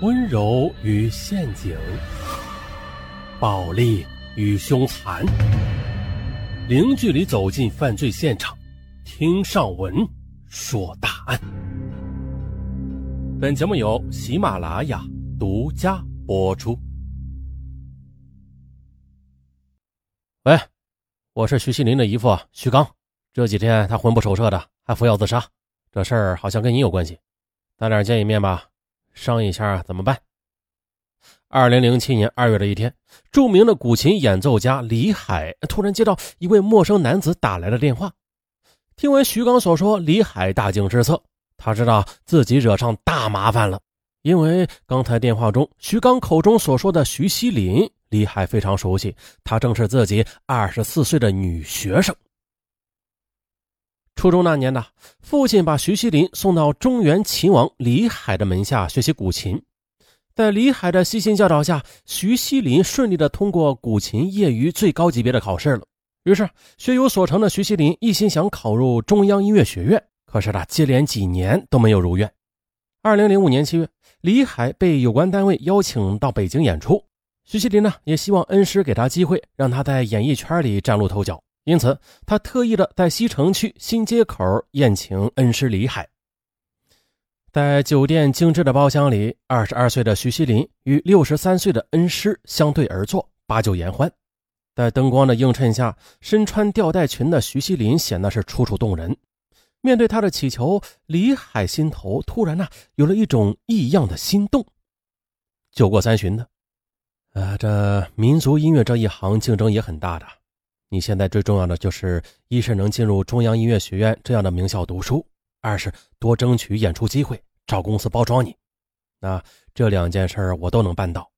温柔与陷阱，暴力与凶残，零距离走进犯罪现场，听上文说大案。本节目由喜马拉雅独家播出。喂，我是徐锡林的姨父徐刚，这几天他魂不守舍的，还服药自杀，这事儿好像跟你有关系，咱俩见一面吧。商议一下怎么办？二零零七年二月的一天，著名的古琴演奏家李海突然接到一位陌生男子打来的电话。听闻徐刚所说，李海大惊失色，他知道自己惹上大麻烦了，因为刚才电话中徐刚口中所说的徐锡林，李海非常熟悉，他正是自己二十四岁的女学生。初中那年呢，父亲把徐锡林送到中原秦王李海的门下学习古琴。在李海的悉心教导下，徐锡林顺利的通过古琴业余最高级别的考试了。于是，学有所成的徐锡林一心想考入中央音乐学院，可是他接连几年都没有如愿。二零零五年七月，李海被有关单位邀请到北京演出，徐锡林呢也希望恩师给他机会，让他在演艺圈里崭露头角。因此，他特意的在西城区新街口宴请恩师李海。在酒店精致的包厢里，二十二岁的徐锡林与六十三岁的恩师相对而坐，把酒言欢。在灯光的映衬下，身穿吊带裙的徐锡林显得是楚楚动人。面对他的乞求，李海心头突然呢有了一种异样的心动。酒过三巡呢，呃，这民族音乐这一行竞争也很大的。你现在最重要的就是，一是能进入中央音乐学院这样的名校读书，二是多争取演出机会，找公司包装你。那这两件事我都能办到。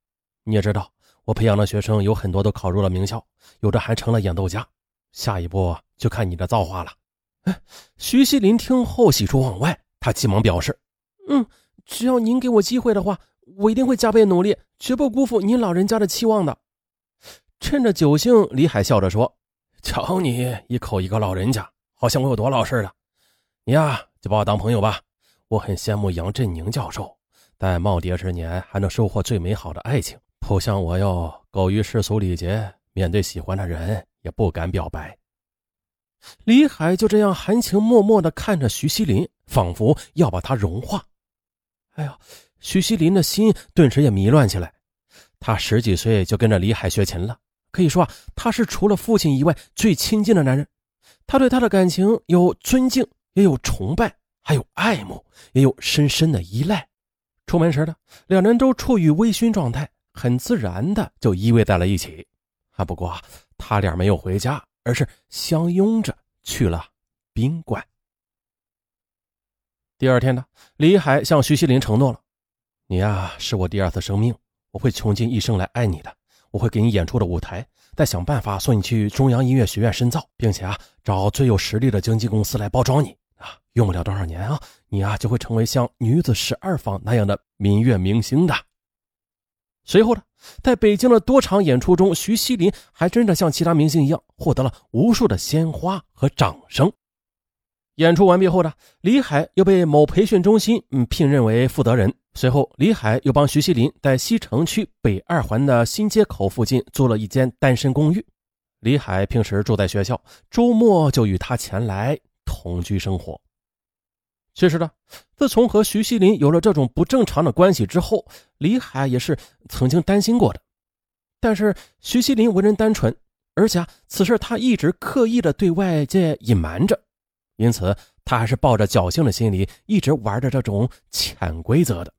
你也知道，我培养的学生有很多都考入了名校，有的还成了演奏家。下一步就看你的造化了。哎，徐锡林听后喜出望外，他急忙表示：“嗯，只要您给我机会的话，我一定会加倍努力，绝不辜负您老人家的期望的。”趁着酒兴，李海笑着说。瞧你一口一个老人家，好像我有多老似的。你呀，就把我当朋友吧。我很羡慕杨振宁教授，在耄耋之年还能收获最美好的爱情。不像我哟，苟于世俗礼节，面对喜欢的人也不敢表白。李海就这样含情脉脉地看着徐锡林，仿佛要把他融化。哎呀，徐锡林的心顿时也迷乱起来。他十几岁就跟着李海学琴了。可以说啊，他是除了父亲以外最亲近的男人。他对他的感情有尊敬，也有崇拜，还有爱慕，也有深深的依赖。出门时呢两人都处于微醺状态，很自然的就依偎在了一起。啊，不过啊他俩没有回家，而是相拥着去了宾馆。第二天呢，李海向徐锡林承诺了：“你呀，是我第二次生命，我会穷尽一生来爱你的。”我会给你演出的舞台，再想办法送你去中央音乐学院深造，并且啊，找最有实力的经纪公司来包装你啊，用不了多少年啊，你啊就会成为像女子十二坊那样的民乐明星的。随后呢，在北京的多场演出中，徐锡林还真的像其他明星一样，获得了无数的鲜花和掌声。演出完毕后呢，李海又被某培训中心嗯聘任为负责人。随后，李海又帮徐锡林在西城区北二环的新街口附近租了一间单身公寓。李海平时住在学校，周末就与他前来同居生活。其实呢，自从和徐锡林有了这种不正常的关系之后，李海也是曾经担心过的。但是徐锡林为人单纯，而且啊此事他一直刻意的对外界隐瞒着，因此他还是抱着侥幸的心理，一直玩着这种潜规则的。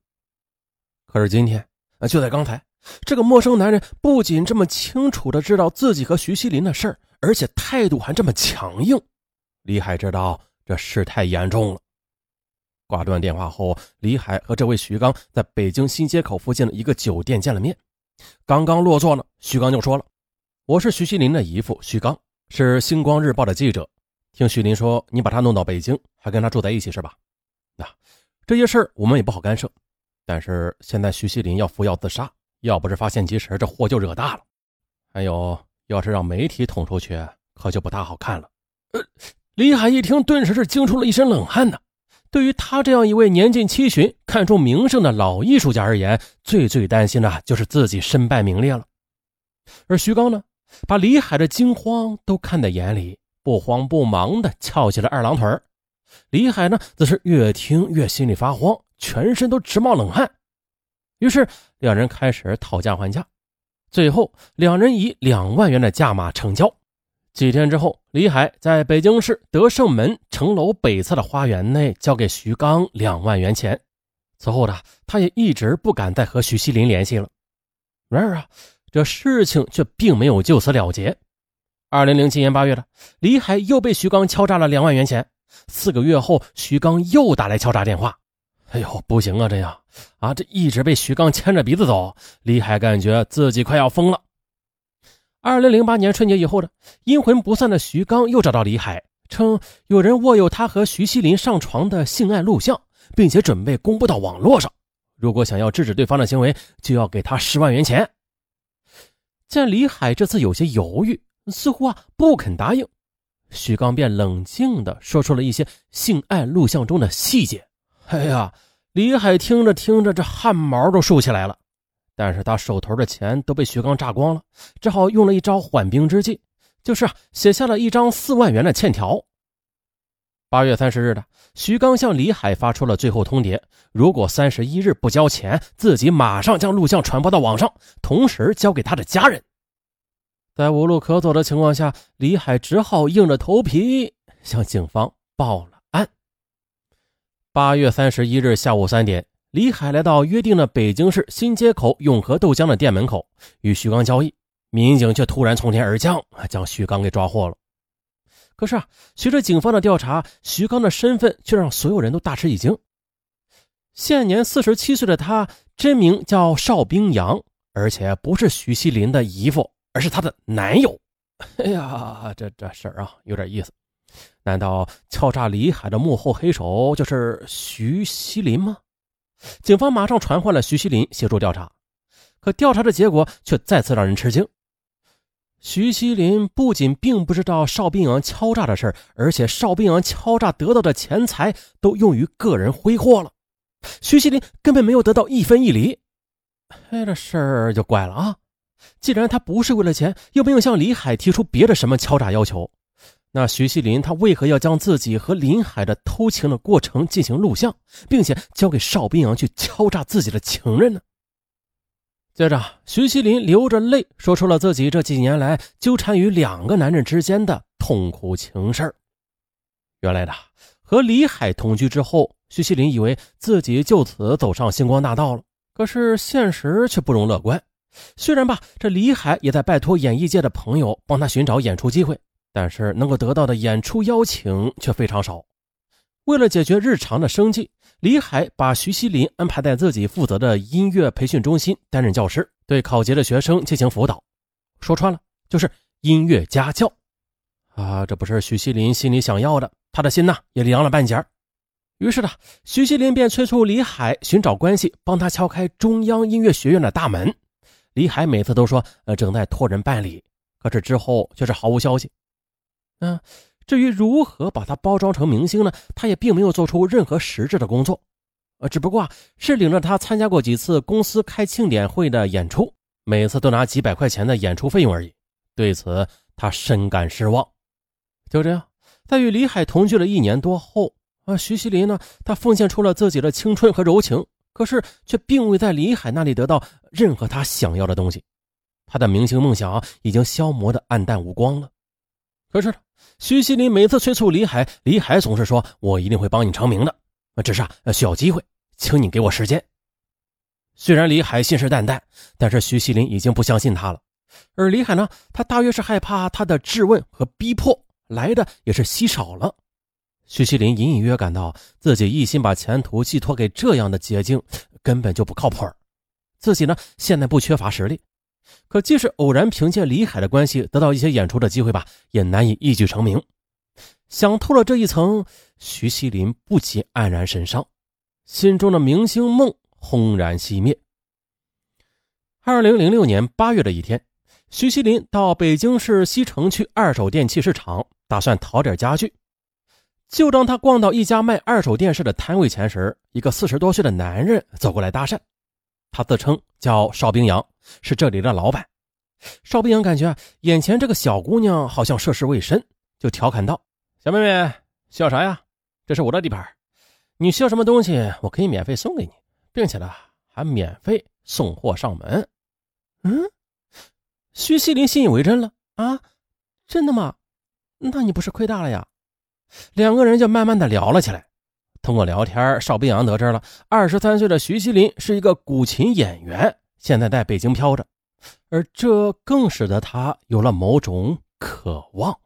可是今天，就在刚才，这个陌生男人不仅这么清楚的知道自己和徐锡林的事儿，而且态度还这么强硬。李海知道这事太严重了。挂断电话后，李海和这位徐刚在北京新街口附近的一个酒店见了面。刚刚落座呢，徐刚就说了：“我是徐锡林的姨父徐刚，是星光日报的记者。听徐林说，你把他弄到北京，还跟他住在一起是吧？那这些事儿我们也不好干涉。”但是现在徐锡林要服药自杀，要不是发现及时，这祸就惹大了。还有，要是让媒体捅出去，可就不大好看了。呃，李海一听，顿时是惊出了一身冷汗呢。对于他这样一位年近七旬、看重名声的老艺术家而言，最最担心的就是自己身败名裂了。而徐刚呢，把李海的惊慌都看在眼里，不慌不忙地翘起了二郎腿李海呢，则是越听越心里发慌，全身都直冒冷汗。于是两人开始讨价还价，最后两人以两万元的价码成交。几天之后，李海在北京市德胜门城楼北侧的花园内交给徐刚两万元钱。此后的他也一直不敢再和徐锡林联系了。然而啊，这事情却并没有就此了结。二零零七年八月的，李海又被徐刚敲诈了两万元钱。四个月后，徐刚又打来敲诈电话。哎呦，不行啊，这样啊，这一直被徐刚牵着鼻子走，李海感觉自己快要疯了。二零零八年春节以后呢阴魂不散的徐刚又找到李海，称有人握有他和徐锡林上床的性爱录像，并且准备公布到网络上。如果想要制止对方的行为，就要给他十万元钱。见李海这次有些犹豫，似乎啊不肯答应，徐刚便冷静地说出了一些性爱录像中的细节。哎呀，李海听着听着，这汗毛都竖起来了。但是他手头的钱都被徐刚榨光了，只好用了一招缓兵之计，就是写下了一张四万元的欠条。八月三十日的，徐刚向李海发出了最后通牒：如果三十一日不交钱，自己马上将录像传播到网上，同时交给他的家人。在无路可走的情况下，李海只好硬着头皮向警方报了。八月三十一日下午三点。李海来到约定的北京市新街口永和豆浆的店门口，与徐刚交易。民警却突然从天而降，将徐刚给抓获了。可是啊，随着警方的调查，徐刚的身份却让所有人都大吃一惊。现年四十七岁的他，真名叫邵冰阳，而且不是徐锡林的姨父，而是他的男友。哎呀，这这事儿啊，有点意思。难道敲诈李海的幕后黑手就是徐锡林吗？警方马上传唤了徐锡林协助调查，可调查的结果却再次让人吃惊。徐锡林不仅并不知道邵冰阳敲诈的事而且邵冰阳敲诈得到的钱财都用于个人挥霍了，徐锡林根本没有得到一分一厘。哎，这事儿就怪了啊！既然他不是为了钱，又没有向李海提出别的什么敲诈要求。那徐锡林他为何要将自己和林海的偷情的过程进行录像，并且交给邵冰阳去敲诈自己的情人呢？接着，徐锡林流着泪说出了自己这几年来纠缠于两个男人之间的痛苦情事原来的和李海同居之后，徐锡林以为自己就此走上星光大道了，可是现实却不容乐观。虽然吧，这李海也在拜托演艺界的朋友帮他寻找演出机会。但是能够得到的演出邀请却非常少。为了解决日常的生计，李海把徐锡林安排在自己负责的音乐培训中心担任教师，对考级的学生进行辅导。说穿了就是音乐家教。啊，这不是徐锡林心里想要的，他的心呐也凉了半截于是呢，徐锡林便催促李海寻找关系，帮他敲开中央音乐学院的大门。李海每次都说呃正在托人办理，可是之后却是毫无消息。嗯，至于如何把他包装成明星呢？他也并没有做出任何实质的工作，呃，只不过啊是领着他参加过几次公司开庆典会的演出，每次都拿几百块钱的演出费用而已。对此，他深感失望。就这样，在与李海同居了一年多后，啊，徐锡林呢，他奉献出了自己的青春和柔情，可是却并未在李海那里得到任何他想要的东西，他的明星梦想已经消磨的暗淡无光了。可是，徐锡林每次催促李海，李海总是说：“我一定会帮你成名的，只是啊需要机会，请你给我时间。”虽然李海信誓旦旦，但是徐锡林已经不相信他了。而李海呢，他大约是害怕他的质问和逼迫来的也是稀少了。徐锡林隐隐约感到自己一心把前途寄托给这样的捷径，根本就不靠谱。自己呢，现在不缺乏实力。可即使偶然凭借李海的关系得到一些演出的机会吧，也难以一举成名。想透了这一层，徐锡林不禁黯然神伤，心中的明星梦轰然熄灭。二零零六年八月的一天，徐锡林到北京市西城区二手电器市场，打算淘点家具。就当他逛到一家卖二手电视的摊位前时，一个四十多岁的男人走过来搭讪。他自称叫邵冰洋，是这里的老板。邵冰洋感觉眼前这个小姑娘好像涉世未深，就调侃道：“小妹妹，需要啥呀？这是我的地盘，你需要什么东西，我可以免费送给你，并且呢，还免费送货上门。”嗯，徐锡林信以为真了啊，真的吗？那你不是亏大了呀？两个人就慢慢的聊了起来。通过聊天，邵冰洋得知了二十三岁的徐锡林是一个古琴演员，现在在北京飘着，而这更使得他有了某种渴望。